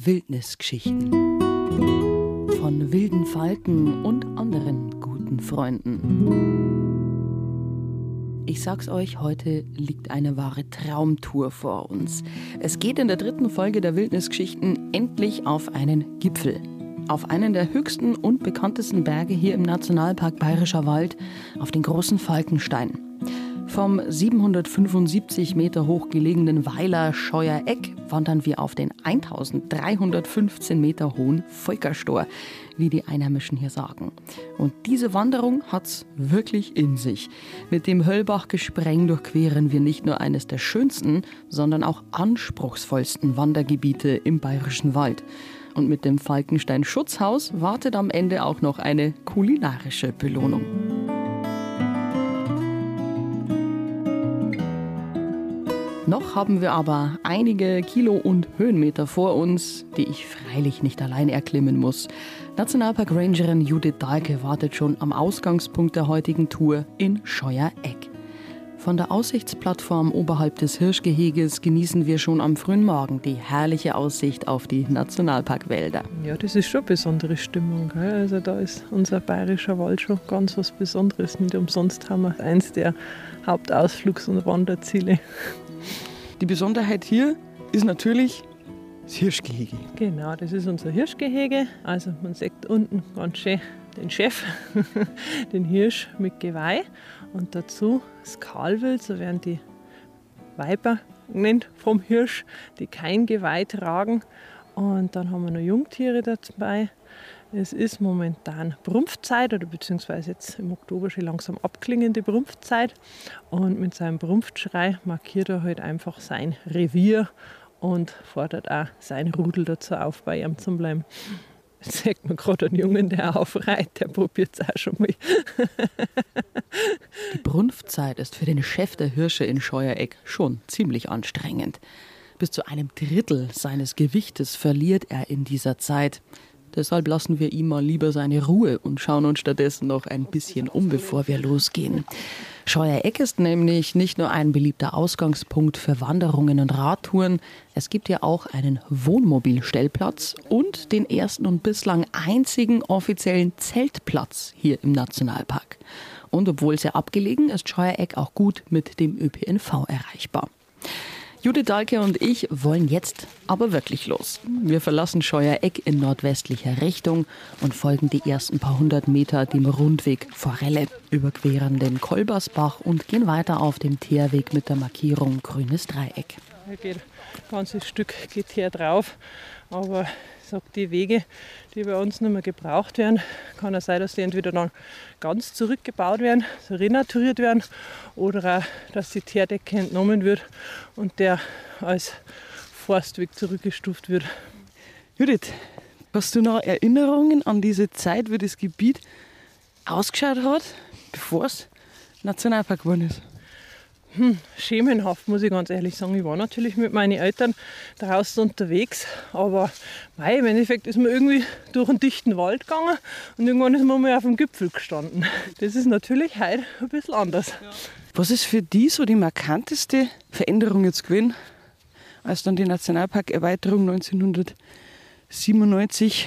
Wildnisgeschichten. Von wilden Falken und anderen guten Freunden. Ich sag's euch, heute liegt eine wahre Traumtour vor uns. Es geht in der dritten Folge der Wildnisgeschichten endlich auf einen Gipfel. Auf einen der höchsten und bekanntesten Berge hier im Nationalpark Bayerischer Wald, auf den großen Falkenstein. Vom 775 Meter hoch gelegenen Weiler Scheuereck wandern wir auf den 1315 Meter hohen Volkerstor, wie die Einheimischen hier sagen. Und diese Wanderung hat's wirklich in sich. Mit dem Höllbach-Gespreng durchqueren wir nicht nur eines der schönsten, sondern auch anspruchsvollsten Wandergebiete im Bayerischen Wald. Und mit dem Falkenstein Schutzhaus wartet am Ende auch noch eine kulinarische Belohnung. Noch haben wir aber einige Kilo und Höhenmeter vor uns, die ich freilich nicht allein erklimmen muss. Nationalpark Rangerin Judith Dahlke wartet schon am Ausgangspunkt der heutigen Tour in Scheuereck. Von der Aussichtsplattform oberhalb des Hirschgeheges genießen wir schon am frühen Morgen die herrliche Aussicht auf die Nationalparkwälder. Ja, das ist schon eine besondere Stimmung. Gell? Also da ist unser bayerischer Wald schon ganz was Besonderes. Nicht umsonst haben wir eins der Hauptausflugs- und Wanderziele. Die Besonderheit hier ist natürlich das Hirschgehege. Genau, das ist unser Hirschgehege. Also man sieht unten ganz schön den Chef, den Hirsch mit Geweih und dazu das Kahlwild, so werden die Weiber genannt vom Hirsch, die kein Geweih tragen. Und dann haben wir noch Jungtiere dabei. Es ist momentan Brumpfzeit oder beziehungsweise jetzt im Oktober schon langsam abklingende Brumpfzeit. Und mit seinem Brumpfschrei markiert er halt einfach sein Revier und fordert auch sein Rudel dazu auf, bei ihm zu bleiben. Jetzt sagt man gerade einen Jungen, der aufreiht, der probiert es auch schon mal. Die Brunftzeit ist für den Chef der Hirsche in Scheuereck schon ziemlich anstrengend. Bis zu einem Drittel seines Gewichtes verliert er in dieser Zeit. Deshalb lassen wir ihm mal lieber seine Ruhe und schauen uns stattdessen noch ein bisschen um, bevor wir losgehen. Scheuereck ist nämlich nicht nur ein beliebter Ausgangspunkt für Wanderungen und Radtouren, es gibt ja auch einen Wohnmobilstellplatz und den ersten und bislang einzigen offiziellen Zeltplatz hier im Nationalpark. Und obwohl sehr abgelegen ist Scheuereck auch gut mit dem ÖPNV erreichbar. Judith Dahlke und ich wollen jetzt aber wirklich los. Wir verlassen Scheuereck in nordwestlicher Richtung und folgen die ersten paar hundert Meter dem Rundweg Forelle, überqueren den Kolbersbach und gehen weiter auf dem Teerweg mit der Markierung Grünes Dreieck. Ein ganzes Stück geht hier drauf, aber sagt die Wege, die bei uns nicht mehr gebraucht werden, kann es sein, dass die entweder dann ganz zurückgebaut werden, so renaturiert werden, oder auch, dass die Teerdecke entnommen wird und der als Forstweg zurückgestuft wird. Judith, hast du noch Erinnerungen an diese Zeit, wie das Gebiet ausgeschaut hat, bevor es Nationalpark geworden ist? Hm, schemenhaft, muss ich ganz ehrlich sagen. Ich war natürlich mit meinen Eltern draußen unterwegs, aber mei, im Endeffekt ist man irgendwie durch einen dichten Wald gegangen und irgendwann ist man mal auf dem Gipfel gestanden. Das ist natürlich heute ein bisschen anders. Was ist für die so die markanteste Veränderung jetzt gewesen, als dann die Nationalparkerweiterung 1997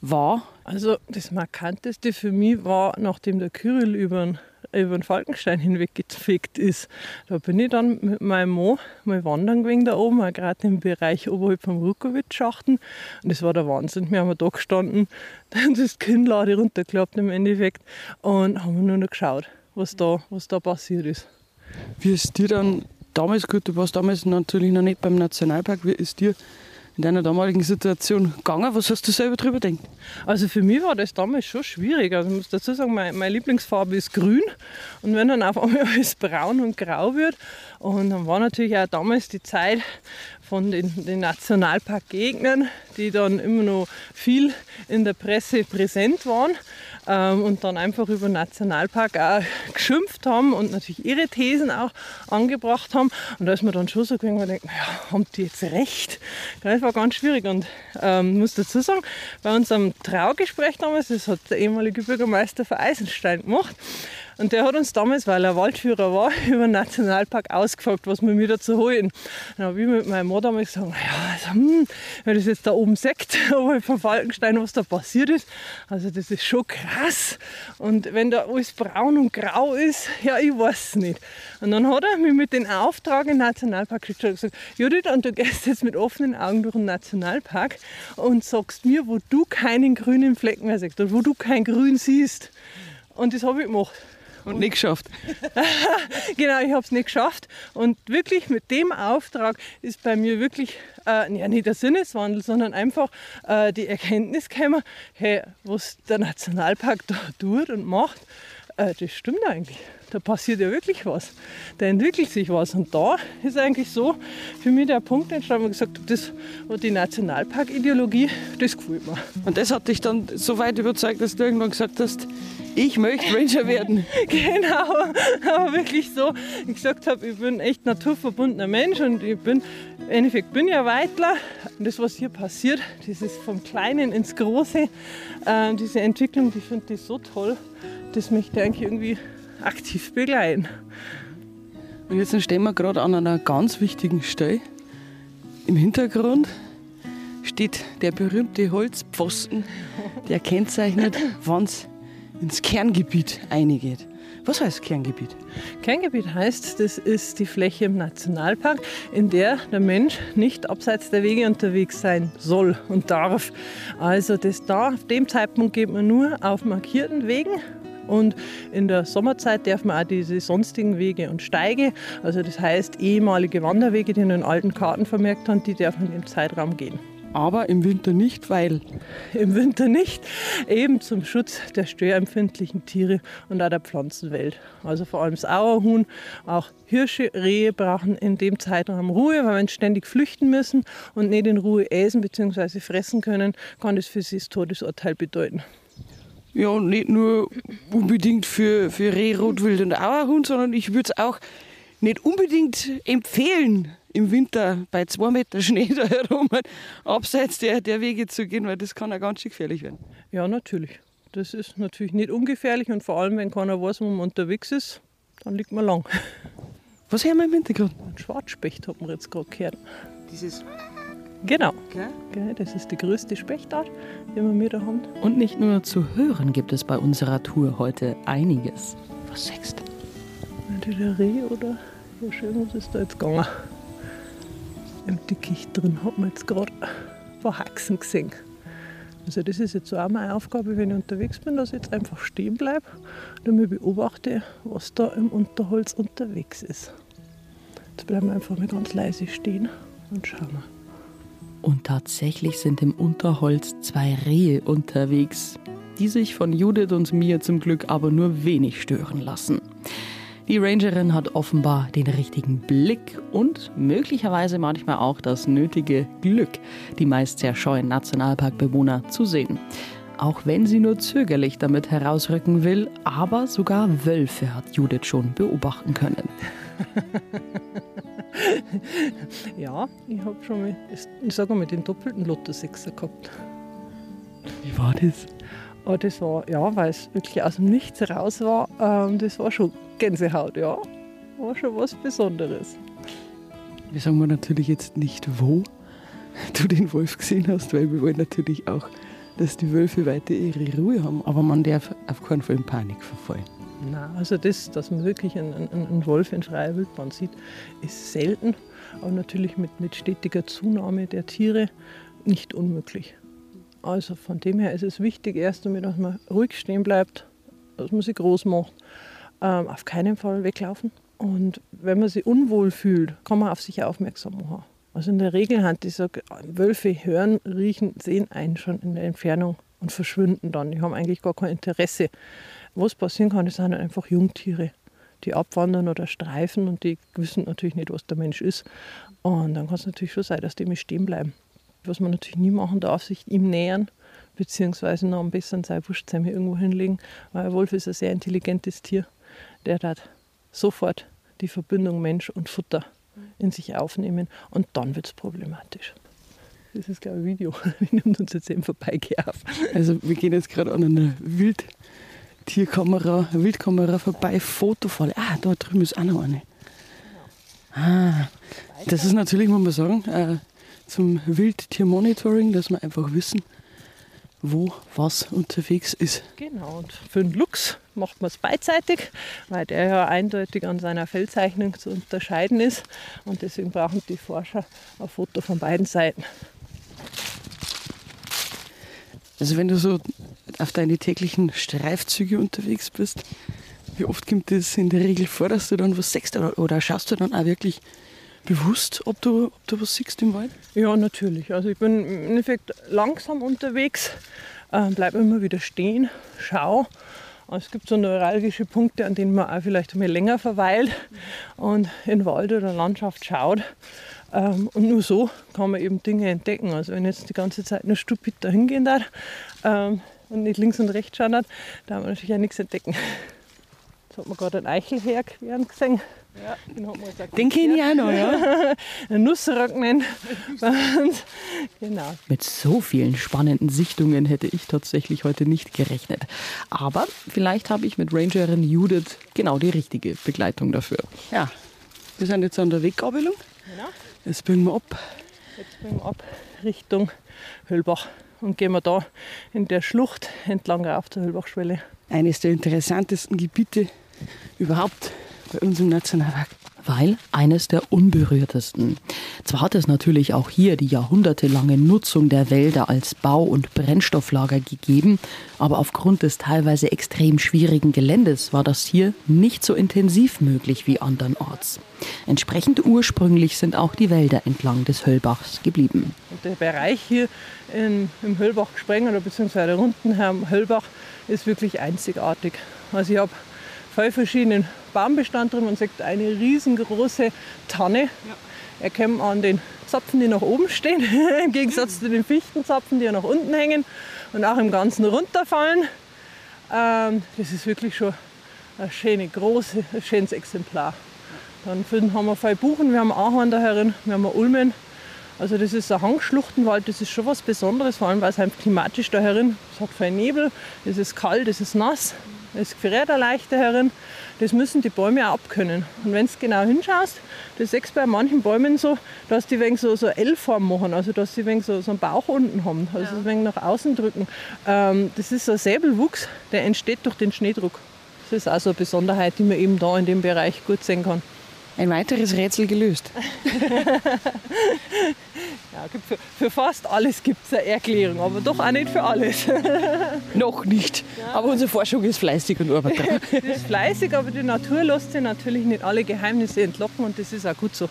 war? Also das Markanteste für mich war, nachdem der Kyrill über den über den Falkenstein hinweggefegt ist. Da bin ich dann mit meinem Mann mal wandern gewesen da oben, gerade im Bereich oberhalb vom Rukowitz-Schachten. Und das war der Wahnsinn. Wir haben da gestanden, dann ist das Kinnlade runtergeklappt im Endeffekt und haben nur noch geschaut, was da, was da passiert ist. Wie ist dir dann damals, gut, du warst damals natürlich noch nicht beim Nationalpark, wie ist dir in deiner damaligen Situation gegangen? Was hast du selber darüber gedacht? Also für mich war das damals schon schwierig. Also ich muss dazu sagen, meine, meine Lieblingsfarbe ist grün. Und wenn dann auf einmal alles braun und grau wird, und dann war natürlich auch damals die Zeit von den, den Nationalparkgegnern, die dann immer noch viel in der Presse präsent waren ähm, und dann einfach über den Nationalpark auch geschimpft haben und natürlich ihre Thesen auch angebracht haben. Und da ist man dann schon so gegangen, man denkt, naja, haben die jetzt recht? Das war ganz schwierig und ähm, muss dazu sagen, bei unserem Traugespräch damals, das hat der ehemalige Bürgermeister von Eisenstein gemacht, Und der hat uns damals, weil er Waldführer war, über den Nationalpark ausgefragt, was wir mir dazu holen. Dann habe ich mit meinem Mann damals gesagt, naja, also, hm, wenn das jetzt da oben sagt, oberhalb vom Falkenstein, was da passiert ist, also das ist schon krass. Und wenn da alles braun und grau ist, ja, ich weiß es nicht. Und dann hat er mich mit dem Auftrag im Nationalpark geschickt und gesagt, Judith, und du gehst jetzt mit offenen Augen durch den Nationalpark und sagst mir, wo du keinen grünen Flecken mehr siehst oder wo du kein Grün siehst. Und das habe ich gemacht. Und nicht geschafft. genau, ich habe es nicht geschafft. Und wirklich mit dem Auftrag ist bei mir wirklich äh, ja, nicht der Sinneswandel, sondern einfach äh, die Erkenntnis gekommen, hey, was der Nationalpark da tut und macht, äh, das stimmt eigentlich. Da passiert ja wirklich was. Da entwickelt sich was. Und da ist eigentlich so für mich der Punkt entstanden, wo ich gesagt habe, das, die Nationalpark-Ideologie, das gefällt mir. Und das hat dich dann so weit überzeugt, dass du irgendwann gesagt hast, ich möchte Ranger werden. genau, aber wirklich so. Ich gesagt habe, ich bin echt naturverbundener Mensch und ich bin, im Endeffekt bin ich ein Weitler. Und das, was hier passiert, dieses vom Kleinen ins Große, äh, diese Entwicklung, die finde ich so toll. Das möchte ich eigentlich irgendwie aktiv begleiten. Und jetzt stehen wir gerade an einer ganz wichtigen Stelle. Im Hintergrund steht der berühmte Holzpfosten, der kennzeichnet, wann es ins Kerngebiet eingeht. Was heißt Kerngebiet? Kerngebiet heißt, das ist die Fläche im Nationalpark, in der der Mensch nicht abseits der Wege unterwegs sein soll und darf. Also das da, auf dem Zeitpunkt geht man nur auf markierten Wegen und in der Sommerzeit darf man auch diese sonstigen Wege und Steige, also das heißt ehemalige Wanderwege, die in den alten Karten vermerkt haben, die darf man im Zeitraum gehen. Aber im Winter nicht, weil? Im Winter nicht, eben zum Schutz der störempfindlichen Tiere und auch der Pflanzenwelt. Also vor allem das Auerhuhn, auch Hirsche, Rehe brauchen in dem Zeitraum Ruhe, weil wenn sie ständig flüchten müssen und nicht in Ruhe essen bzw. fressen können, kann das für sie das Todesurteil bedeuten. Ja, nicht nur unbedingt für, für Reh, Rotwild und Auerhund, sondern ich würde es auch nicht unbedingt empfehlen, im Winter bei zwei Meter Schnee da herum abseits der, der Wege zu gehen, weil das kann ja ganz schön gefährlich werden. Ja, natürlich. Das ist natürlich nicht ungefährlich und vor allem, wenn keiner weiß, wo man unterwegs ist, dann liegt man lang. Was haben wir im Hintergrund? Ein Schwarzspecht hat man jetzt gerade gehört. Dieses Genau. Okay. Das ist die größte Spechtart, die wir da haben. Und nicht nur zu hören gibt es bei unserer Tour heute einiges. Was sagst du? Entweder Reh oder ja, schön, was ist da jetzt gegangen? Im Dickicht drin hat man jetzt gerade ein paar Haxen gesehen. Also das ist jetzt auch meine Aufgabe, wenn ich unterwegs bin, dass ich jetzt einfach stehen bleibe und mir beobachte, was da im Unterholz unterwegs ist. Jetzt bleiben wir einfach mal ganz leise stehen und schauen. Und tatsächlich sind im Unterholz zwei Rehe unterwegs, die sich von Judith und mir zum Glück aber nur wenig stören lassen. Die Rangerin hat offenbar den richtigen Blick und möglicherweise manchmal auch das nötige Glück, die meist sehr scheuen Nationalparkbewohner zu sehen. Auch wenn sie nur zögerlich damit herausrücken will, aber sogar Wölfe hat Judith schon beobachten können. ja, ich habe schon mal, ich sage mal, den doppelten Lotto-Sechser gehabt. Wie war das? Oh, das war, ja, weil es wirklich aus dem Nichts raus war, ähm, das war schon Gänsehaut, ja. War schon was Besonderes. Wir sagen wir natürlich jetzt nicht, wo du den Wolf gesehen hast, weil wir wollen natürlich auch, dass die Wölfe weiter ihre Ruhe haben. Aber man darf auf keinen Fall in Panik verfallen. Nein, also das, dass man wirklich einen, einen, Wolf in freier Wildbahn sieht, ist selten, aber natürlich mit, mit stetiger Zunahme der Tiere nicht unmöglich. Also von dem her ist es wichtig, erst einmal, dass man ruhig stehen bleibt, dass man sich groß macht, ähm, auf keinen Fall weglaufen. Und wenn man sich unwohl fühlt, kann man auf sich aufmerksam machen. Also in der Regel hat die Wölfe hören, riechen, sehen einen schon in der Entfernung und verschwinden dann. Die haben eigentlich gar kein Interesse was passieren kann, das sind einfach Jungtiere, die abwandern oder streifen und die wissen natürlich nicht, was der Mensch ist. Und dann kann es natürlich schon sein, dass die mich stehen bleiben. Was man natürlich nie machen darf, sich ihm nähern, beziehungsweise noch am besten sein Wurstzähme irgendwo hinlegen, weil ein Wolf ist ein sehr intelligentes Tier. Der hat sofort die Verbindung Mensch und Futter in sich aufnehmen und dann wird es problematisch. Das ist, glaube ich, ein Video. Wir nehmen uns jetzt eben vorbeigehen auf. Also wir gehen jetzt gerade an einer Wild Tierkamera, Wildkamera vorbei, Fotofalle. Ah, da drüben ist auch noch eine. Ah, das ist natürlich, muss man sagen, äh, zum Wildtiermonitoring, dass wir einfach wissen, wo was unterwegs ist. Genau, und für den Luchs macht man es beidseitig, weil der ja eindeutig an seiner Fellzeichnung zu unterscheiden ist. Und deswegen brauchen die Forscher ein Foto von beiden Seiten. Also wenn du so auf deine täglichen Streifzüge unterwegs bist, wie oft kommt das in der Regel vor, dass du dann was siehst oder, oder schaust du dann auch wirklich bewusst, ob du, ob du was siehst im Wald? Ja, natürlich. Also ich bin im Endeffekt langsam unterwegs, äh, bleibe immer wieder stehen, schau. Es gibt so neuralgische Punkte, an denen man auch vielleicht einmal länger verweilt und in Wald oder Landschaft schaut. Ähm, und nur so kann man eben Dinge entdecken. Also wenn jetzt die ganze Zeit nur stupid dahin gehen darf ähm, und nicht links und rechts schauen hat, da haben wir natürlich auch nichts entdecken. Jetzt hat man gerade einen Eichelherr gesehen. Ja, den hat man gesagt. Den kenne ich auch noch, ja. Ein Nussrocknen. genau. Mit so vielen spannenden Sichtungen hätte ich tatsächlich heute nicht gerechnet. Aber vielleicht habe ich mit Rangerin Judith genau die richtige Begleitung dafür. Ja, wir sind jetzt an der Weggabelung. Genau. Jetzt biegen wir ab. Jetzt biegen wir ab Richtung Höllbach und gehen wir da in der Schlucht entlang rauf zur Höllbachschwelle. Eines der interessantesten Gebiete überhaupt bei uns im Nationalpark. Weil eines der unberührtesten. Zwar hat es natürlich auch hier die jahrhundertelange Nutzung der Wälder als Bau- und Brennstofflager gegeben, aber aufgrund des teilweise extrem schwierigen Geländes war das hier nicht so intensiv möglich wie andernorts. Entsprechend ursprünglich sind auch die Wälder entlang des Höllbachs geblieben. Der Bereich hier in, im Höllbach gesprengt oder beziehungsweise unten am Höllbach ist wirklich einzigartig. Also ich habe voll verschiedenen Baumbestand drin. Man sieht eine riesengroße Tanne. Ja. Erkennt an den Zapfen, die nach oben stehen, im Gegensatz zu den Fichtenzapfen, die ja nach unten hängen und auch im Ganzen runterfallen. Ähm, das ist wirklich schon ein schönes, große, ein schönes Exemplar. Dann haben wir zwei Buchen, wir haben Ahorn da herin, wir haben Ulmen. Also das ist ein Hangschluchtenwald, das ist schon was Besonderes, vor allem weil es halt klimatisch da herin, es hat viel Nebel, es ist kalt, es ist nass. Es friert leicht herin. Das müssen die Bäume auch abkönnen. Und wenn du genau hinschaust, das siehst du bei manchen Bäumen so, dass die wegen so, so L-Form machen, also dass sie wegen so, so einen Bauch unten haben, also ja. wegen nach außen drücken. Ähm, das ist so ein Säbelwuchs, der entsteht durch den Schneedruck. Das ist auch so eine Besonderheit, die man eben da in dem Bereich gut sehen kann. Ein weiteres Rätsel gelöst. ja, für, für, fast alles gibt es eine Erklärung, aber doch auch nicht für alles. Noch nicht. Ja. Aber unsere Forschung ist fleißig und arbeitet ist fleißig, aber die Natur lässt sich natürlich nicht alle Geheimnisse entlocken und das ist auch gut so.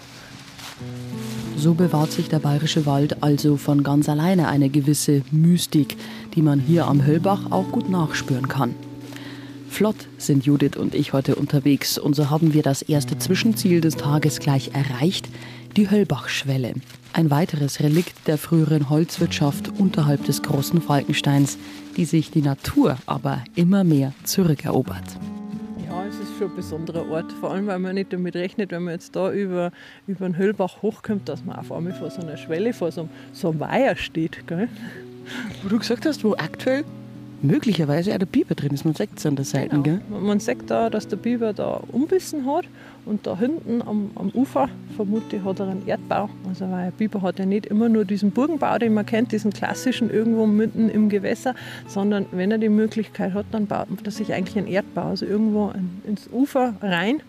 So bewahrt sich der bayerische Wald also von ganz alleine eine gewisse Mystik, die man hier am Höllbach auch gut nachspüren kann. Flott sind Judith und ich heute unterwegs und so haben wir das erste Zwischenziel des Tages gleich erreicht, die Höllbachschwelle. Ein weiteres Relikt der früheren Holzwirtschaft unterhalb des großen Falkensteins, die sich die Natur aber immer mehr zurückerobert. Ja, es ist schon ein besonderer Ort, vor allem weil man nicht damit rechnet, wenn man jetzt da über, über den Höllbach hochkommt, dass man auf einmal vor so einer Schwelle, vor so einem, so einem Weiher steht. Gell? Wo du gesagt hast, wo aktuell möglicherweise auch der Biber drin ist. Man sieht es an der Seite. Genau. Gell? Man sieht da, dass der Biber da umbissen hat und da hinten am, am Ufer, vermute ich, hat er einen Erdbau. Also weil ein Biber hat ja nicht immer nur diesen Burgenbau, den man kennt, diesen klassischen irgendwo mitten im Gewässer, sondern wenn er die Möglichkeit hat, dann baut er sich eigentlich einen Erdbau, also irgendwo ins Ufer rein. Mhm.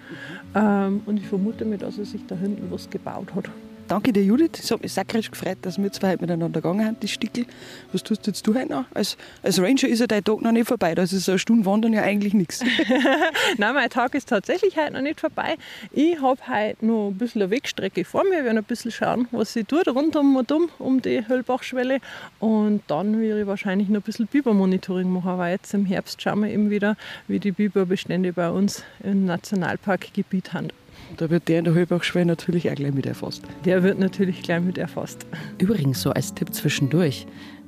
Ähm, und ich vermute mir, dass er sich da hinten was gebaut hat. Danke dir, Judith. Es hat mich sakrisch gefreut, dass wir zwei heute miteinander gegangen haben, die Stickel. Was tust jetzt du heute noch? Als, als Ranger ist ja dein Tag noch nicht vorbei. Da ist eine Stunde Wandern ja eigentlich nichts. Nein, mein Tag ist tatsächlich heute noch nicht vorbei. Ich habe heute noch ein bisschen eine Wegstrecke vor mir. Wir werden ein bisschen schauen, was sie tut, rundum und um, um die Höllbachschwelle. Und dann werde ich wahrscheinlich noch ein bisschen Bibermonitoring machen, weil jetzt im Herbst schauen wir eben wieder, wie die Biberbestände bei uns im Nationalparkgebiet haben. Da wird der in der Höhlbachschwelle natürlich auch gleich mit erfasst. Der wird natürlich gleich mit erfasst. Übrigens, so als Tipp zwischendurch.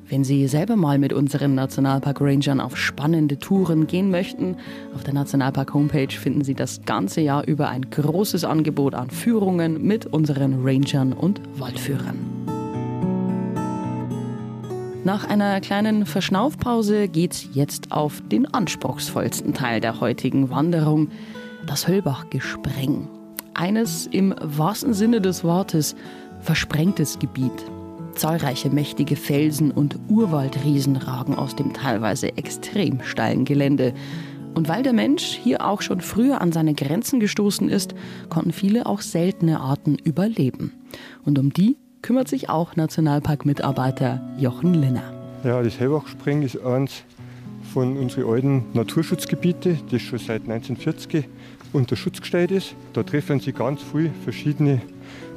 Wenn Sie selber mal mit unseren Nationalpark-Rangern auf spannende Touren gehen möchten, auf der Nationalpark-Homepage finden Sie das ganze Jahr über ein großes Angebot an Führungen mit unseren Rangern und Waldführern. Nach einer kleinen Verschnaufpause geht's jetzt auf den anspruchsvollsten Teil der heutigen Wanderung, das Höllbach-Gespreng. Eines im wahrsten Sinne des Wortes versprengtes Gebiet. Zahlreiche mächtige Felsen und Urwaldriesen ragen aus dem teilweise extrem steilen Gelände. Und weil der Mensch hier auch schon früher an seine Grenzen gestoßen ist, konnten viele auch seltene Arten überleben. Und um die kümmert sich auch Nationalparkmitarbeiter Jochen Linner. Ja, das Hellbachspring ist eines von unseren alten Naturschutzgebieten, das schon seit 1940 unter Schutz gestellt ist. Da treffen sich ganz viele verschiedene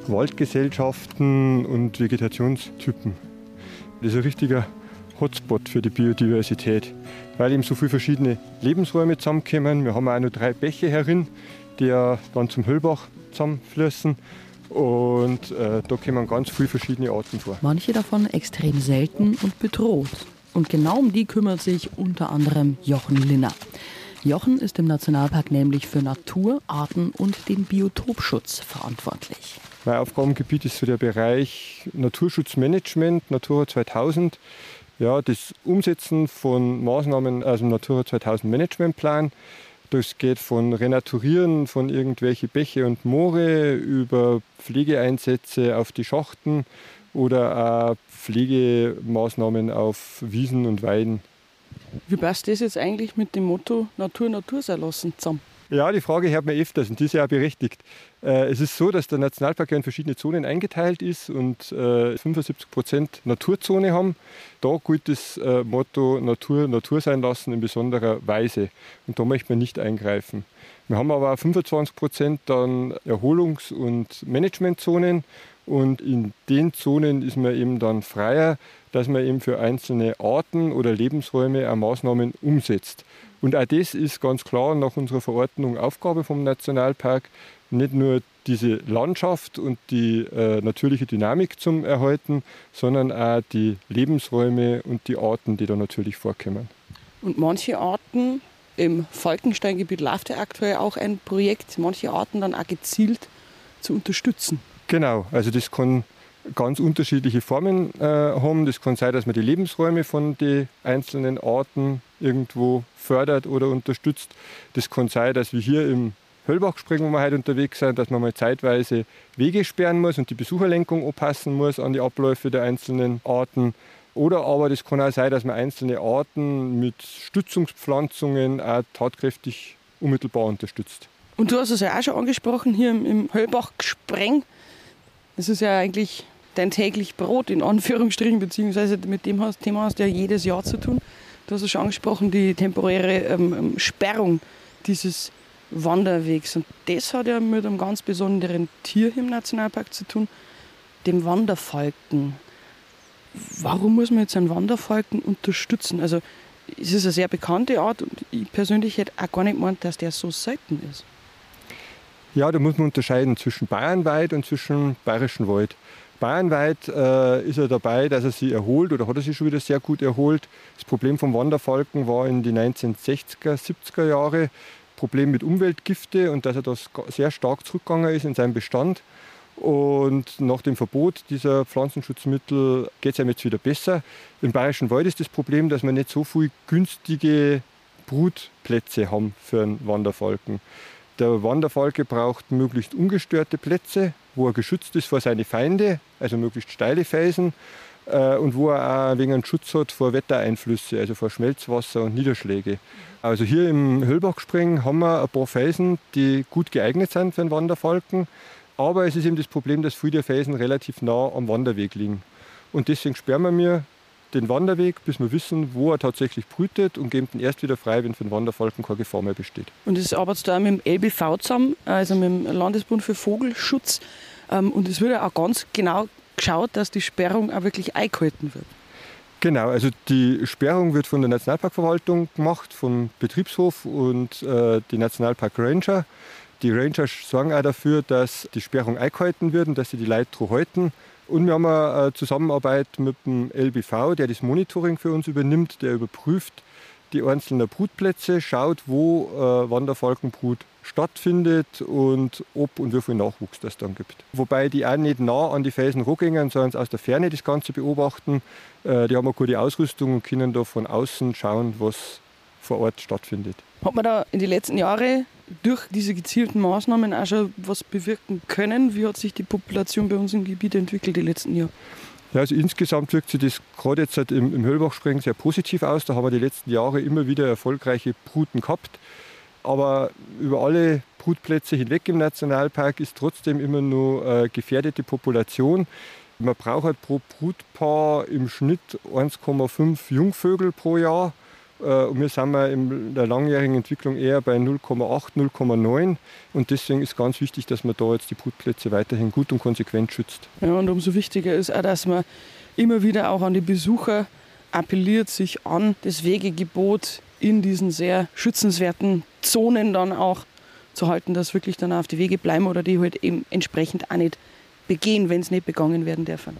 Waldgesellschaften und Vegetationstypen. Das ist ein richtiger Hotspot für die Biodiversität, weil eben so viele verschiedene Lebensräume zusammenkommen. Wir haben auch noch drei Bäche herin, die dann zum Höllbach zusammenfließen. Und äh, da kommen ganz viele verschiedene Arten vor. Manche davon extrem selten und bedroht. Und genau um die kümmert sich unter anderem Jochen Linner. Jochen ist im Nationalpark nämlich für Natur, Arten und den Biotopschutz verantwortlich. Mein Aufgabengebiet ist so der Bereich Naturschutzmanagement, Natura 2000. Ja, das Umsetzen von Maßnahmen aus dem Natura 2000 Managementplan das geht von Renaturieren von irgendwelche Bäche und Moore über Pflegeeinsätze auf die Schachten oder auch Pflegemaßnahmen auf Wiesen und Weiden. Wie passt das jetzt eigentlich mit dem Motto Natur Natur sein lassen zusammen? Ja, die Frage hört man öfters und die ist ja auch berechtigt. Äh, es ist so, dass der Nationalpark in verschiedene Zonen eingeteilt ist und 75 äh, Prozent Naturzone haben. Da gilt das äh, Motto Natur Natur sein lassen in besonderer Weise. Und da möchte man nicht eingreifen. Wir haben aber auch 25 Prozent dann Erholungs- und Managementzonen. Und in den Zonen ist man eben dann freier, dass man eben für einzelne Arten oder Lebensräume auch Maßnahmen umsetzt. Und auch das ist ganz klar nach unserer Verordnung Aufgabe vom Nationalpark, nicht nur diese Landschaft und die äh, natürliche Dynamik zum Erhalten, sondern auch die Lebensräume und die Arten, die da natürlich vorkommen. Und manche Arten, im Falkensteingebiet läuft ja aktuell auch ein Projekt, manche Arten dann auch gezielt zu unterstützen. Genau, also das kann ganz unterschiedliche Formen äh, haben. Das kann sein, dass man die Lebensräume von den einzelnen Arten irgendwo fördert oder unterstützt. Das kann sein, dass wir hier im Höllbachspring, wo wir heute unterwegs sind, dass man mal zeitweise Wege sperren muss und die Besucherlenkung anpassen muss an die Abläufe der einzelnen Arten. Oder aber das kann auch sein, dass man einzelne Arten mit Stützungspflanzungen auch tatkräftig unmittelbar unterstützt. Und du hast es ja auch schon angesprochen, hier im, im Höllbach-Gespreng. Das ist ja eigentlich dein täglich Brot, in Anführungsstrichen, beziehungsweise mit dem Thema hast du ja jedes Jahr zu tun. Du hast es schon angesprochen, die temporäre ähm, ähm, Sperrung dieses Wanderwegs. Und das hat ja mit einem ganz besonderen Tier im Nationalpark zu tun, dem Wanderfalken. Warum muss man jetzt einen Wanderfalken unterstützen? Also es ist eine sehr bekannte Art und ich persönlich hätte auch gar nicht gemeint, dass der so selten ist. Ja, da muss man unterscheiden zwischen Bayernweit und zwischen Bayerischen Wald. Bayernweit äh, ist er dabei, dass er sie erholt oder hat er sich schon wieder sehr gut erholt. Das Problem vom Wanderfalken war in den 1960er, 70er Jahre Problem mit Umweltgifte und dass er das sehr stark zurückgegangen ist in seinem Bestand. Und nach dem Verbot dieser Pflanzenschutzmittel geht es einem jetzt wieder besser. Im Bayerischen Wald ist das Problem, dass wir nicht so viele günstige Brutplätze haben für einen Wanderfalken. Der Wanderfalke braucht möglichst ungestörte Plätze, wo er geschützt ist vor seinen Feinden, also möglichst steile Felsen äh, und wo er auch wegen Schutz hat vor Wettereinflüsse, also vor Schmelzwasser und Niederschläge. Also hier im Höllbachspring haben wir ein paar Felsen, die gut geeignet sind für einen Wanderfalken, aber es ist eben das Problem, dass viele der Felsen relativ nah am Wanderweg liegen. Und deswegen sperren wir mir den Wanderweg, bis wir wissen, wo er tatsächlich brütet und geben ihn erst wieder frei, wenn für den Wanderfalken keine Gefahr mehr besteht. Und das arbeitet da mit dem LBV zusammen, also mit dem Landesbund für Vogelschutz. Ähm, und es wird ja auch ganz genau geschaut, dass die Sperrung auch wirklich eingehalten wird. Genau, also die Sperrung wird von der Nationalparkverwaltung gemacht, vom Betriebshof und äh, die Nationalpark Ranger. Die Ranger sorgen auch dafür, dass die Sperrung eingehalten wird und dass sie die Leute halten. Und wir haben eine Zusammenarbeit mit dem LBV, der das Monitoring für uns übernimmt, der überprüft die einzelnen Brutplätze, schaut, wo äh, Wanderfalkenbrut stattfindet und ob und wie viel Nachwuchs das dann gibt. Wobei die auch nicht nah an die Felsen gehen, sondern aus der Ferne das Ganze beobachten. Äh, die haben eine gute Ausrüstung und können da von außen schauen, was vor Ort stattfindet. Hat man da in den letzten Jahren durch diese gezielten Maßnahmen auch schon was bewirken können? Wie hat sich die Population bei uns im Gebiet entwickelt die letzten Jahre? Ja, also insgesamt wirkt sich das gerade jetzt halt im, im Höllbachspringen sehr positiv aus. Da haben wir die letzten Jahre immer wieder erfolgreiche Bruten gehabt. Aber über alle Brutplätze hinweg im Nationalpark ist trotzdem immer nur eine gefährdete Population. Man braucht halt pro Brutpaar im Schnitt 1,5 Jungvögel pro Jahr. Äh, und wir sind in der langjährigen Entwicklung eher bei 0,8, 0,9. Und deswegen ist ganz wichtig, dass man da jetzt die Brutplätze weiterhin gut und konsequent schützt. Ja, und umso wichtiger ist auch, dass man immer wieder auch an die Besucher appelliert, sich an das Wegegebot in diesen sehr schützenswerten Zonen dann auch zu halten, dass wirklich dann auf die Wege bleiben oder die halt eben entsprechend auch nicht begehen, wenn es nicht begangen werden dürfen.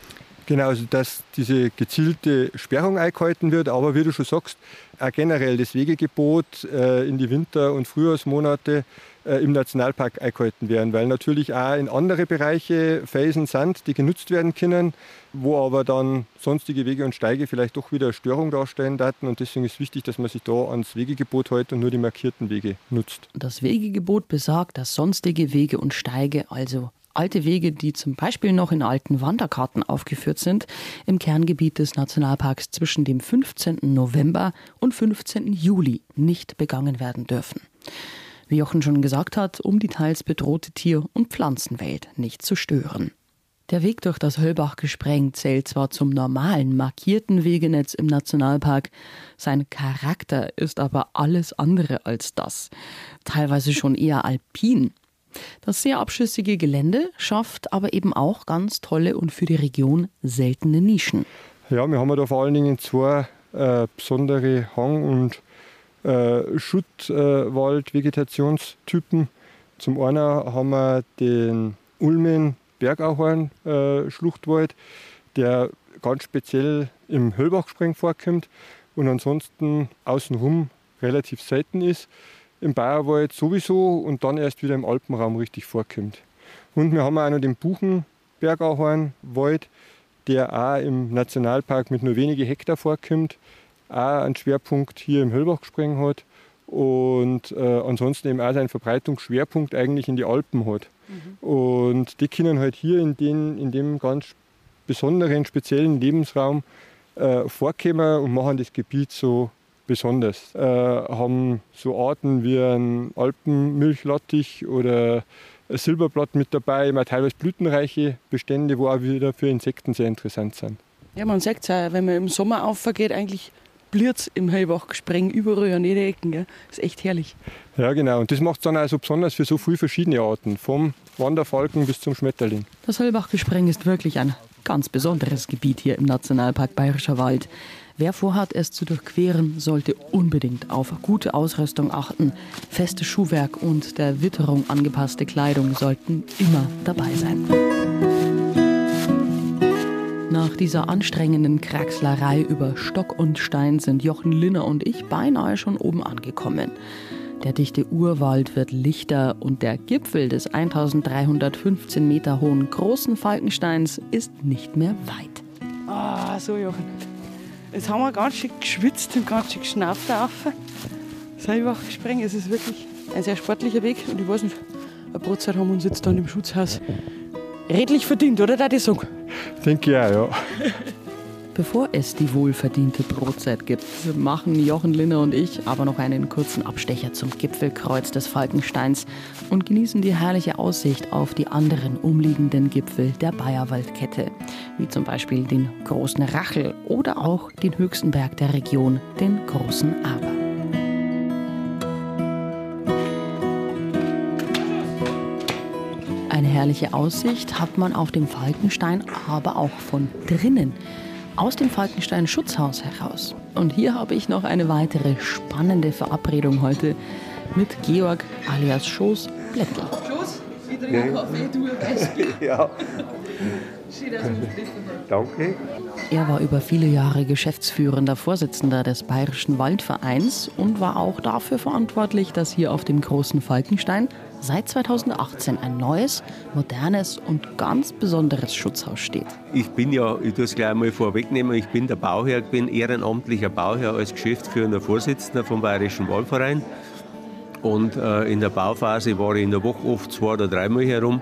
Genau, also dass diese gezielte Sperrung eingehalten wird, aber wie du schon sagst, auch generell das Wegegebot äh, in die Winter- und Frühjahrsmonate äh, im Nationalpark eingehalten werden, weil natürlich auch in andere Bereiche Felsen sind, die genutzt werden können, wo aber dann sonstige Wege und Steige vielleicht doch wieder Störung darstellen daten und deswegen ist wichtig, dass man sich da ans Wegegebot hält und nur die markierten Wege nutzt. Das Wegegebot besagt, dass sonstige Wege und Steige, also alte Wege, die zum Beispiel noch in alten Wanderkarten aufgeführt sind, im Kerngebiet des Nationalparks zwischen dem 15. November und 15. Juli nicht begangen werden dürfen. Wie Jochen schon gesagt hat, um die teils bedrohte Tier- und Pflanzenwelt nicht zu stören. Der Weg durch das Höllbach-Gespreng zählt zwar zum normalen markierten Wegenetz im Nationalpark, sein Charakter ist aber alles andere als das. Teilweise schon eher alpin. Das sehr abschüssige Gelände schafft aber eben auch ganz tolle und für die Region seltene Nischen. Ja, wir haben da vor allen Dingen zwei äh, besondere Hang- und äh, Schuttwald-Vegetationstypen. Äh, Zum einen haben wir den Ulmen Bergauhorn-Schluchtwald, äh, der ganz speziell im Höllbachspreng vorkommt und ansonsten außenrum relativ selten ist im Bayerwald sowieso und dann erst wieder im Alpenraum richtig vorkommt. Und wir haben auch noch den Buchenbergauhornwald, der auch im Nationalpark mit nur wenige Hektar vorkommt, auch einen Schwerpunkt hier im Höllbachgespräng hat und äh, ansonsten eben auch seinen Verbreitungsschwerpunkt eigentlich in die Alpen hat. Mhm. Und die können halt hier in, den, in dem ganz besonderen, speziellen Lebensraum äh, vorkommen und machen das Gebiet so besonders. Äh, haben so Arten wie ein Alpenmilchlattich oder ein Silberblatt mit dabei, immer teilweise blütenreiche Bestände, wo auch wieder für Insekten sehr interessant sind. Ja, man sagt es auch, wenn man im Sommer aufgeht, eigentlich blüht im Heilbach Spreng überall an jede Ecken. Gell? Das ist echt herrlich. Ja, genau. Und das macht es dann also besonders für so viele verschiedene Arten, vom Wanderfalken bis zum Schmetterling. Das Heilbach-Gespreng ist wirklich ein ganz besonderes Gebiet hier im Nationalpark Bayerischer Wald. Wer vorhat, es zu durchqueren, sollte unbedingt auf gute Ausrüstung achten. Feste Schuhwerk und der Witterung angepasste Kleidung sollten immer dabei sein. Nach dieser anstrengenden Kraxlerei über Stock und Stein sind Jochen Linner und ich beinahe schon oben angekommen. Der dichte Urwald wird lichter und der Gipfel des 1315 Meter hohen großen Falkensteins ist nicht mehr weit. Ah, so Jochen. Jetzt haben wir ganz schön geschwitzt und ganz schön geschnauft auf. Selber gesprengt. Es ist wirklich ein sehr sportlicher Weg. Und ich weiß nicht, eine Brotzeit haben wir uns jetzt dann im Schutzhaus redlich verdient, oder, da die sagen? Denke ich auch, ja. Bevor es die wohlverdiente Brotzeit gibt, machen Jochen Linner und ich aber noch einen kurzen Abstecher zum Gipfelkreuz des Falkensteins und genießen die herrliche Aussicht auf die anderen umliegenden Gipfel der Bayerwaldkette, wie zum Beispiel den Großen Rachel oder auch den höchsten Berg der Region, den Großen Aber. Eine herrliche Aussicht hat man auf dem Falkenstein aber auch von drinnen aus dem Falkenstein Schutzhaus heraus. Und hier habe ich noch eine weitere spannende Verabredung heute mit Georg alias Schoß Blättl. Schoß, ich trinke Kaffee, du ein Ja. Danke. Er war über viele Jahre geschäftsführender Vorsitzender des Bayerischen Waldvereins und war auch dafür verantwortlich, dass hier auf dem großen Falkenstein seit 2018 ein neues, modernes und ganz besonderes Schutzhaus steht. Ich bin ja, ich tue es gleich mal vorwegnehmen, ich bin der Bauherr, ich bin ehrenamtlicher Bauherr als geschäftsführender Vorsitzender vom Bayerischen Waldverein. Und äh, in der Bauphase war ich in der Woche oft zwei oder dreimal herum.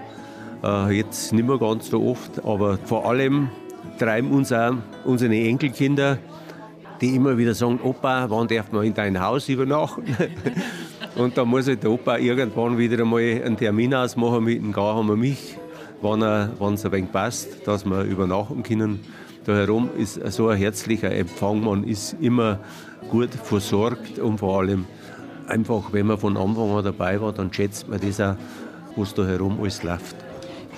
Äh, jetzt nicht mehr ganz so oft, aber vor allem treiben uns auch unsere Enkelkinder, die immer wieder sagen, Opa, wann darf man in dein Haus übernachten? Und da muss halt der Opa irgendwann wieder einmal einen Termin ausmachen mit dem Gar haben wir mich, wenn es ein wenig passt, dass wir übernachten können. Da herum ist so ein herzlicher Empfang, man ist immer gut versorgt und vor allem einfach, wenn man von Anfang an dabei war, dann schätzt man das auch, was da herum alles läuft.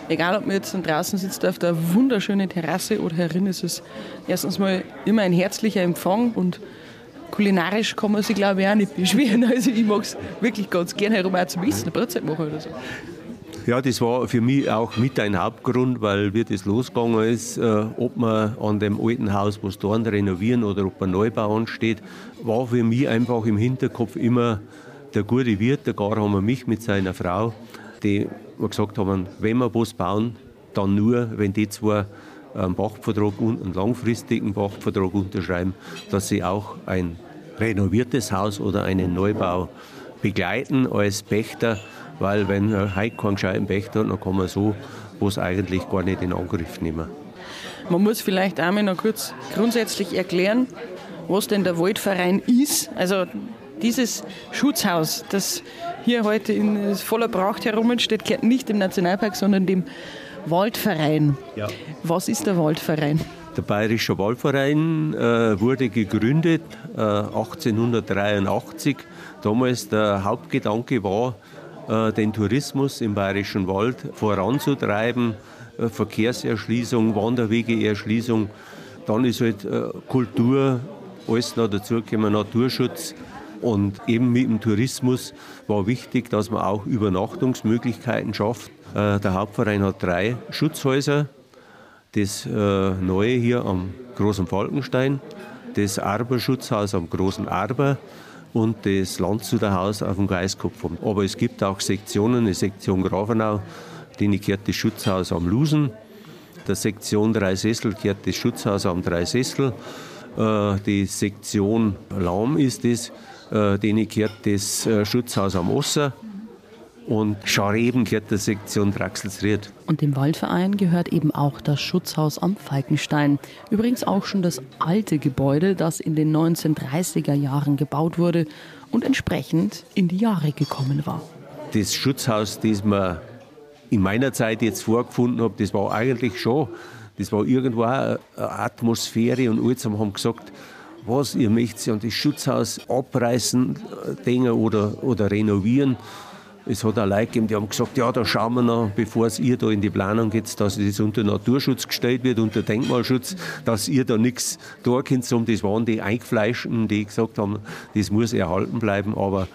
Egal, ob man jetzt draußen sitzt auf der wunderschönen Terrasse oder herin, ist es erstens mal immer ein herzlicher Empfang und kulinarisch kann man sich, glaube ich, auch nicht beschweren. Also ich mag es wirklich ganz gerne herum auch zum Essen, eine Brotzeit machen oder so. Ja, das war für mich auch mit ein Hauptgrund, weil wie das losgegangen ist, äh, ob man an dem alten Haus was da renovieren oder ob ein Neubau ansteht, war für mich einfach im Hinterkopf immer der gute Wirt, der Gar haben wir mich mit seiner Frau, die wir gesagt haben, wenn wir was bauen, dann nur, wenn die zwei einen Pachtvertrag einen langfristigen Pachtvertrag unterschreiben, dass sie auch ein renoviertes Haus oder einen Neubau begleiten als Pächter, weil wenn er heute keinen gescheiten Pächter hat, dann kann man so was eigentlich gar nicht in Angriff nehmen. Man muss vielleicht einmal noch kurz grundsätzlich erklären, was denn der Waldverein ist. Also dieses Schutzhaus, das hier heute in voller Pracht herumsteht, gehört nicht dem Nationalpark, sondern dem Waldverein. Ja. Was ist der Waldverein? Der Bayerische Waldverein äh, wurde gegründet äh, 1883. Damals der Hauptgedanke war, äh, den Tourismus im Bayerischen Wald voranzutreiben, äh, Verkehrserschließung, Wanderwegeerschließung. Dann ist halt äh, Kultur, alles noch dazu gekommen, Naturschutz. Und eben mit dem Tourismus war wichtig, dass man auch Übernachtungsmöglichkeiten schafft. Äh, der Hauptverein hat drei Schutzhäuser das äh, neue hier am Großen Falkenstein, das Arberschutzhaus am Großen Arber und das Landshuterhaus auf dem Geiskopf. Aber es gibt auch Sektionen, eine Sektion Grafenau, denen gehört das Schutzhaus am Lusen, der Sektion Dreisessel gehört das Schutzhaus am Dreisessel, äh, die Sektion Lahm ist es, denen gehört das äh, Schutzhaus am Osser und Schareben gehört der Sektion Draxelsried. Und dem Waldverein gehört eben auch das Schutzhaus am Falkenstein. Übrigens auch schon das alte Gebäude, das in den 1930er Jahren gebaut wurde und entsprechend in die Jahre gekommen war. Das Schutzhaus, das man in meiner Zeit jetzt vorgefunden habe, das war eigentlich schon, das war irgendwo eine Atmosphäre und alle haben gesagt, was, ihr möchtet ja das Schutzhaus abreißen, äh, Dinge oder, oder renovieren. Es hat auch Leute gegeben, die haben gesagt, ja, da schauen wir noch, bevor es ihr da in die Planung geht, dass das unter Naturschutz gestellt wird, unter Denkmalschutz, dass ihr da nichts da könnt. Das waren die Eingefleischten, die gesagt haben, das muss erhalten bleiben. Aber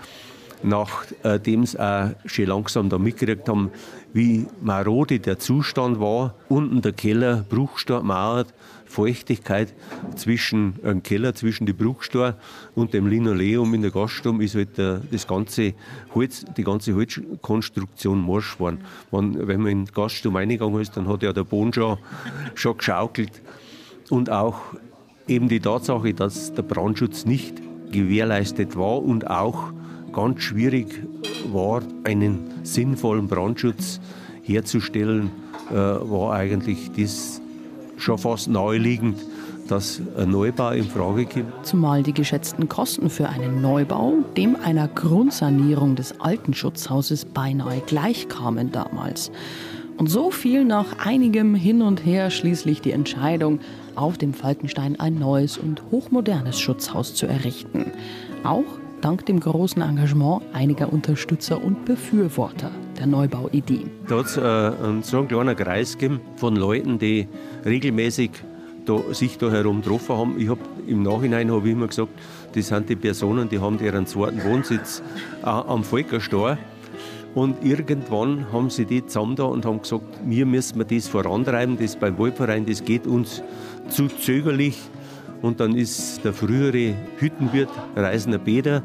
nachdem sie auch schon langsam da mitgekriegt haben, wie marode der Zustand war, unten der Keller bruchstark mauert, Feuchtigkeit zwischen einem Keller, zwischen die Bruchstor und dem Linoleum in der Gaststube ist halt der, das ganze Holz, die ganze Holzkonstruktion morsch geworden. wenn, wenn man in die Gaststube reingegangen ist, dann hat ja der Boden schon, schon geschaukelt. Und auch eben die Tatsache, dass der Brandschutz nicht gewährleistet war und auch ganz schwierig war, einen sinnvollen Brandschutz herzustellen, äh, war eigentlich das schon fast naheliegend, dass ein Neubau in Frage kommt. Zumal die geschätzten Kosten für einen Neubau dem einer Grundsanierung des alten Schutzhauses beinahe gleichkamen damals. Und so fiel nach einigem Hin und Her schließlich die Entscheidung, auf dem Falkenstein ein neues und hochmodernes Schutzhaus zu errichten. Auch dank dem großen Engagement einiger Unterstützer und Befürworter der Neubauidee. Da hat es äh, so einen kleinen Kreis gegeben von Leuten, die regelmäßig da, sich da herum getroffen haben. Ich hab, Im Nachhinein habe ich immer gesagt, das sind die Personen, die haben ihren zweiten Wohnsitz äh, am Volkerstor. Und irgendwann haben sie die zusammen da und haben gesagt, wir müssen das vorantreiben, das beim Waldverein, das geht uns zu zögerlich. Und dann ist der frühere Hüttenwirt, Reisender Beder,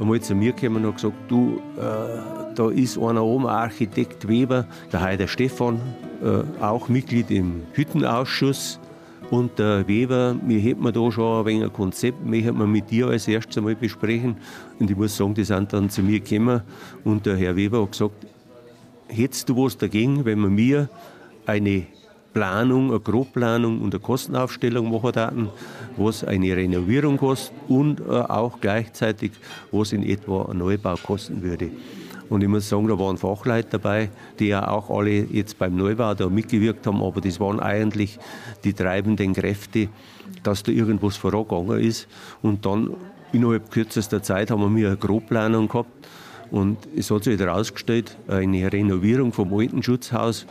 einmal zu mir gekommen und hat gesagt, du, äh, da ist einer oben, Architekt Weber, der Heider Stefan, äh, auch Mitglied im Hüttenausschuss. Und der Weber, wir hätten da schon ein wenig ein Konzept, möchten wir mit dir als erstes einmal besprechen. Und ich muss sagen, die sind dann zu mir gekommen und der Herr Weber hat gesagt, hättest du was dagegen, wenn wir mir eine Planung, eine Grobplanung und eine Kostenaufstellung machen würden, was eine Renovierung kostet und äh, auch gleichzeitig, was in etwa ein Neubau kosten würde. Und ich muss sagen, da waren Fachleute dabei, die ja auch alle jetzt beim Neubau da mitgewirkt haben, aber das waren eigentlich die treibenden Kräfte, dass da irgendwas vorangegangen ist. Und dann innerhalb kürzester Zeit haben wir eine Grobplanung gehabt und es hat sich herausgestellt, eine Renovierung vom alten Schutzhaus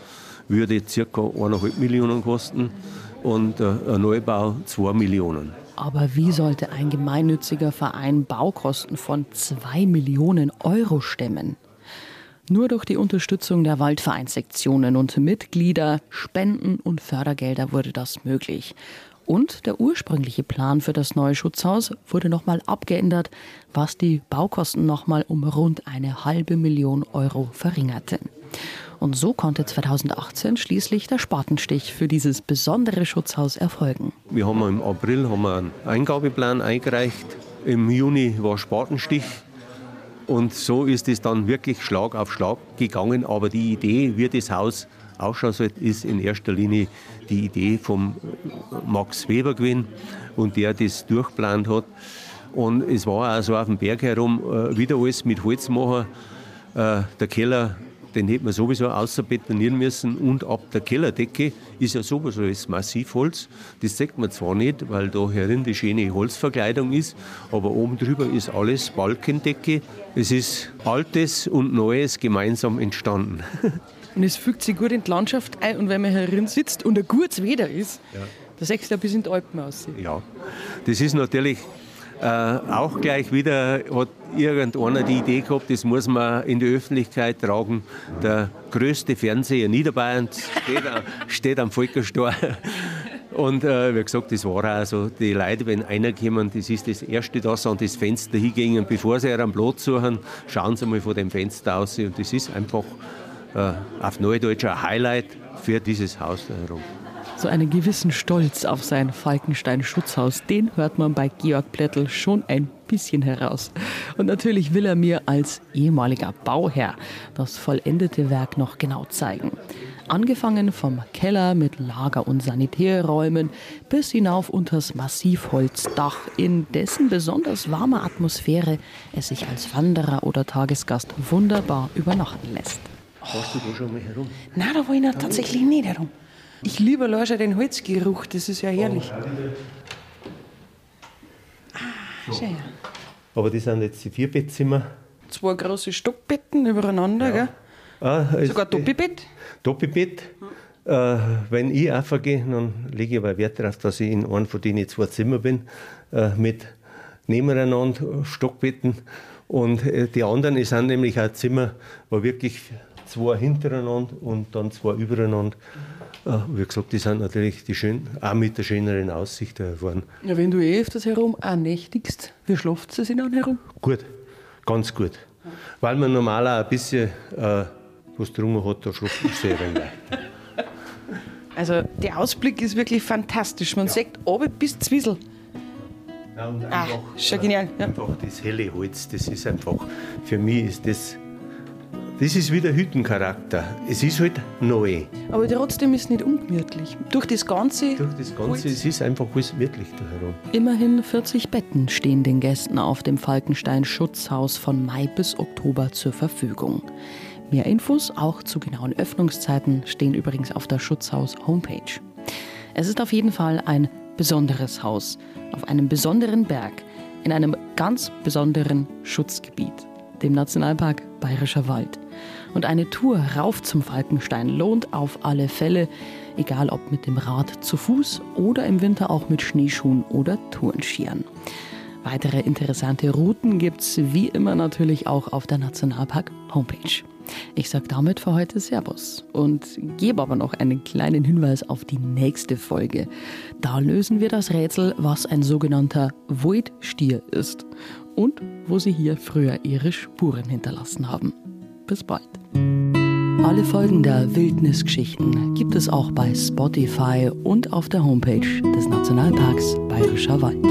würde ca. 1,5 Millionen kosten und äh, ein Neubau 2 Millionen. Aber wie sollte ein gemeinnütziger Verein Baukosten von 2 Millionen Euro stemmen? Nur durch die Unterstützung der Waldvereinssektionen und Mitglieder, Spenden und Fördergelder wurde das möglich. Und der ursprüngliche Plan für das neue Schutzhaus wurde nochmal abgeändert, was die Baukosten nochmal um rund eine halbe Million Euro verringerte. Und so konnte 2018 schließlich der Spatenstich für dieses besondere Schutzhaus erfolgen. Wir haben im April haben wir einen Eingabeplan eingereicht. Im Juni war Spatenstich und so ist es dann wirklich Schlag auf Schlag gegangen. Aber die Idee, wie das Haus ausschauen soll, ist in erster Linie die Idee von Max Weber gewesen und der das durchplant hat. Und es war auch so auf dem Berg herum äh, wieder alles mit Holz machen. Äh, der Keller den hätten wir sowieso außerbetonieren müssen und ab der Kellerdecke ist ja sowieso das Massivholz. Das sieht man zwar nicht, weil da herin die schöne Holzverkleidung ist, aber oben drüber ist alles Balkendecke. Es ist Altes und Neues gemeinsam entstanden. Und es fügt sich gut in die Landschaft ein und wenn man herin sitzt und ein gutes Wetter ist, ja. da sechst du bis in die Alpen aus. Ja, das ist natürlich äh, auch gleich wieder hat irgendeiner die Idee gehabt, das muss man in die Öffentlichkeit tragen. Der größte Fernseher Niederbayerns steht, steht am Volkerstor. Und äh, wie gesagt, das war auch so, die Leute, wenn einer kommen, das ist das Erste, dass sie an das Fenster hingehen, bevor sie einen Platz suchen, schauen sie mal von dem Fenster aus. Und das ist einfach äh, auf Neudeutsch ein Highlight für dieses Haus da herum. So einen gewissen Stolz auf sein Falkenstein-Schutzhaus, den hört man bei Georg Plättl schon ein bisschen heraus. Und natürlich will er mir als ehemaliger Bauherr das vollendete Werk noch genau zeigen. Angefangen vom Keller mit Lager- und Sanitärräumen bis hinauf unters Massivholzdach, in dessen besonders warmer Atmosphäre es sich als Wanderer oder Tagesgast wunderbar übernachten lässt. Warst du da schon mal herum? Nein, da war ich noch tatsächlich nicht herum. Ich liebe den Holzgeruch, das ist ja herrlich. Schön. Aber das sind jetzt die vier Bettzimmer. Zwei große Stockbetten übereinander, ja. gell? Ah, Sogar Doppelbett? Doppelbett. Äh, wenn ich aufgehe, dann lege ich aber Wert darauf, dass ich in einem von den zwei Zimmern bin, äh, mit nebeneinander Stockbetten. Und äh, die anderen sind nämlich auch Zimmer, wo wirklich zwei hintereinander und dann zwei übereinander Ah, wie gesagt, die sind natürlich die schön, auch mit der schöneren Aussicht erfahren. Ja, wenn du eh öfters herum auch nächtigst, wie schlaft es dann herum? Gut, ganz gut. Weil man normal auch ein bisschen äh, was drungen hat, da schläft man sehr wenig. Also der Ausblick ist wirklich fantastisch. Man ja. sieht oben bis Zwiesel. Ja, und ah, einfach, schon genial. Ja. Einfach das helle Holz, das ist einfach, für mich ist das das ist wieder Hüttencharakter. Es ist halt neu. Aber trotzdem ist es nicht ungemütlich. Durch das Ganze. Durch das Ganze, es ist einfach alles gemütlich da herum. Immerhin 40 Betten stehen den Gästen auf dem Falkenstein-Schutzhaus von Mai bis Oktober zur Verfügung. Mehr Infos, auch zu genauen Öffnungszeiten, stehen übrigens auf der Schutzhaus-Homepage. Es ist auf jeden Fall ein besonderes Haus, auf einem besonderen Berg, in einem ganz besonderen Schutzgebiet, dem Nationalpark Bayerischer Wald. Und eine Tour rauf zum Falkenstein lohnt auf alle Fälle, egal ob mit dem Rad zu Fuß oder im Winter auch mit Schneeschuhen oder Tourenskiern. Weitere interessante Routen gibt es wie immer natürlich auch auf der Nationalpark Homepage. Ich sage damit für heute Servus und gebe aber noch einen kleinen Hinweis auf die nächste Folge. Da lösen wir das Rätsel, was ein sogenannter Voidstier ist und wo sie hier früher ihre Spuren hinterlassen haben. Bis bald. Alle Folgen der Wildnisgeschichten gibt es auch bei Spotify und auf der Homepage des Nationalparks Bayerischer Wald.